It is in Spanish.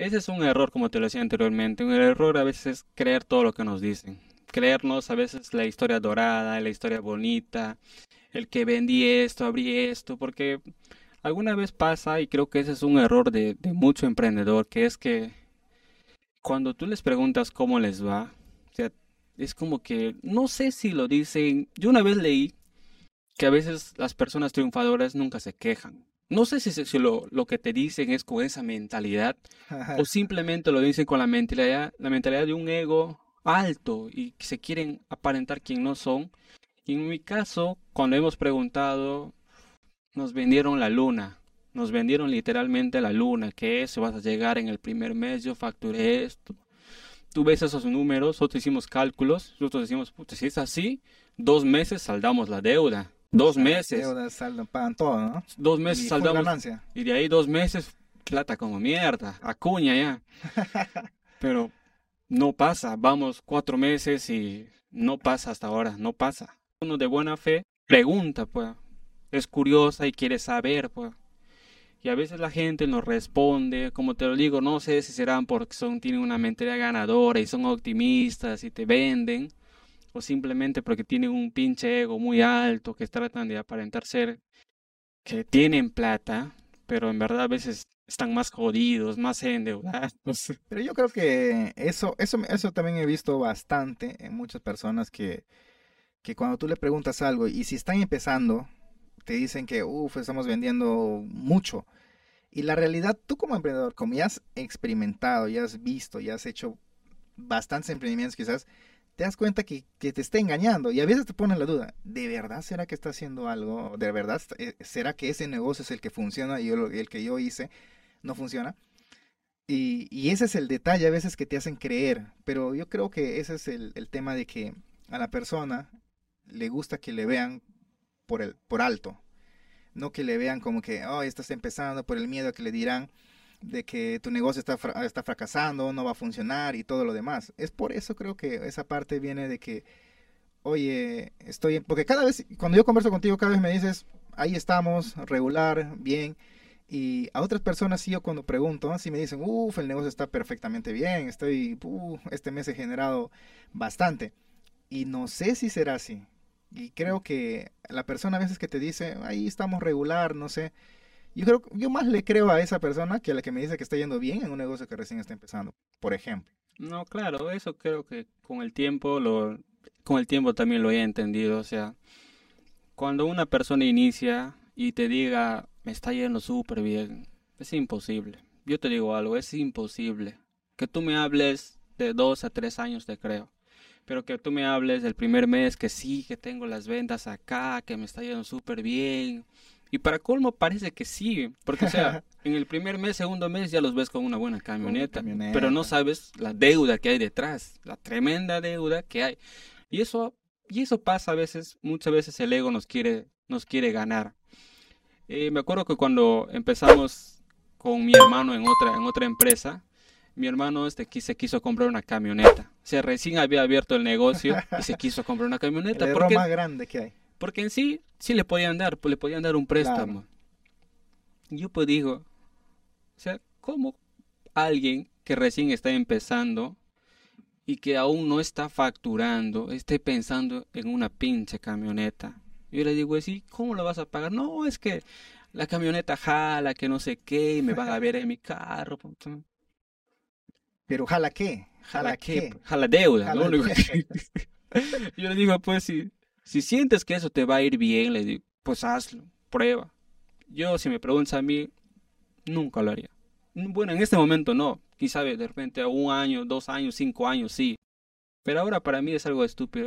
ese es un error, como te lo decía anteriormente. Un error a veces es creer todo lo que nos dicen. Creernos a veces la historia dorada, la historia bonita, el que vendí esto, abrí esto, porque alguna vez pasa, y creo que ese es un error de, mucho emprendedor, que es que cuando tú les preguntas cómo les va, es como que no sé si lo dicen. Yo una vez leí que a veces las personas triunfadoras nunca se quejan. No sé si, si lo, lo, que te dicen es con esa mentalidad o simplemente lo dicen con la mentalidad, la mentalidad de un ego alto y que se quieren aparentar quien no son. Y en mi caso, cuando hemos preguntado, nos vendieron la luna. Nos vendieron literalmente la luna, que eso vas a llegar en el primer mes, yo facturé esto. Tú ves esos números, nosotros hicimos cálculos, nosotros decimos, puta, si es así, dos meses saldamos la deuda. Dos meses. Deuda saldan, pagan todo, ¿no? Dos meses Y saldamos. ganancia. Y de ahí dos meses, plata como mierda, acuña ya. Pero no pasa, vamos cuatro meses y no pasa hasta ahora, no pasa. Uno de buena fe pregunta, pues, es curiosa y quiere saber, pues. Y a veces la gente nos responde, como te lo digo, no sé si serán porque son, tienen una mentalidad ganadora y son optimistas y te venden, o simplemente porque tienen un pinche ego muy alto que tratan de aparentar ser que tienen plata, pero en verdad a veces están más jodidos, más endeudados. Pero yo creo que eso, eso, eso también he visto bastante en muchas personas que, que cuando tú le preguntas algo y si están empezando, te dicen que, uff, estamos vendiendo mucho. Y la realidad, tú como emprendedor, como ya has experimentado, ya has visto, ya has hecho bastantes emprendimientos quizás, te das cuenta que, que te está engañando y a veces te ponen la duda, ¿de verdad será que está haciendo algo? ¿De verdad eh, será que ese negocio es el que funciona y el que yo hice no funciona? Y, y ese es el detalle a veces que te hacen creer, pero yo creo que ese es el, el tema de que a la persona le gusta que le vean por, el, por alto, no que le vean como que, oh, estás empezando por el miedo que le dirán de que tu negocio está, está fracasando, no va a funcionar y todo lo demás. Es por eso creo que esa parte viene de que, oye, estoy, porque cada vez, cuando yo converso contigo, cada vez me dices, ahí estamos, regular, bien. Y a otras personas sí yo cuando pregunto, sí me dicen, uff, el negocio está perfectamente bien, estoy, este mes he generado bastante. Y no sé si será así. Y creo que la persona a veces que te dice, ahí estamos regular, no sé. Yo creo, yo más le creo a esa persona que a la que me dice que está yendo bien en un negocio que recién está empezando, por ejemplo. No, claro, eso creo que con el tiempo lo, con el tiempo también lo he entendido. O sea, cuando una persona inicia y te diga, me está yendo súper bien, es imposible. Yo te digo algo, es imposible. Que tú me hables de dos a tres años, te creo. Pero que tú me hables del primer mes, que sí, que tengo las ventas acá, que me está yendo súper bien. Y para colmo parece que sí, porque o sea, en el primer mes, segundo mes ya los ves con una buena camioneta, camioneta. pero no sabes la deuda que hay detrás, la tremenda deuda que hay. Y eso, y eso pasa a veces, muchas veces el ego nos quiere, nos quiere ganar. Eh, me acuerdo que cuando empezamos con mi hermano en otra, en otra empresa, mi hermano este se quiso comprar una camioneta. O sea, recién había abierto el negocio y se quiso comprar una El camioneta. error Porque, más grande que hay. Porque en sí, sí le podían dar, pues le podían dar un préstamo. Yo pues digo, o sea, ¿cómo alguien que recién está empezando y que aún no está facturando, esté pensando en una pinche camioneta? Yo le digo, sí, ¿cómo lo vas a pagar? No, es que la camioneta jala, que no sé qué, y me van a ver en mi carro. Pero jala qué, Jala jala qué, qué. jala deuda, Jala qué. que- Yo le digo, pues si, si sientes que eso te va a ir bien, le digo, pues hazlo, prueba. Yo, si me preguntas a mí, nunca lo haría. Bueno, en este momento no. Quizá de repente a un año, dos años, cinco años, sí. Pero ahora para mí es algo estúpido.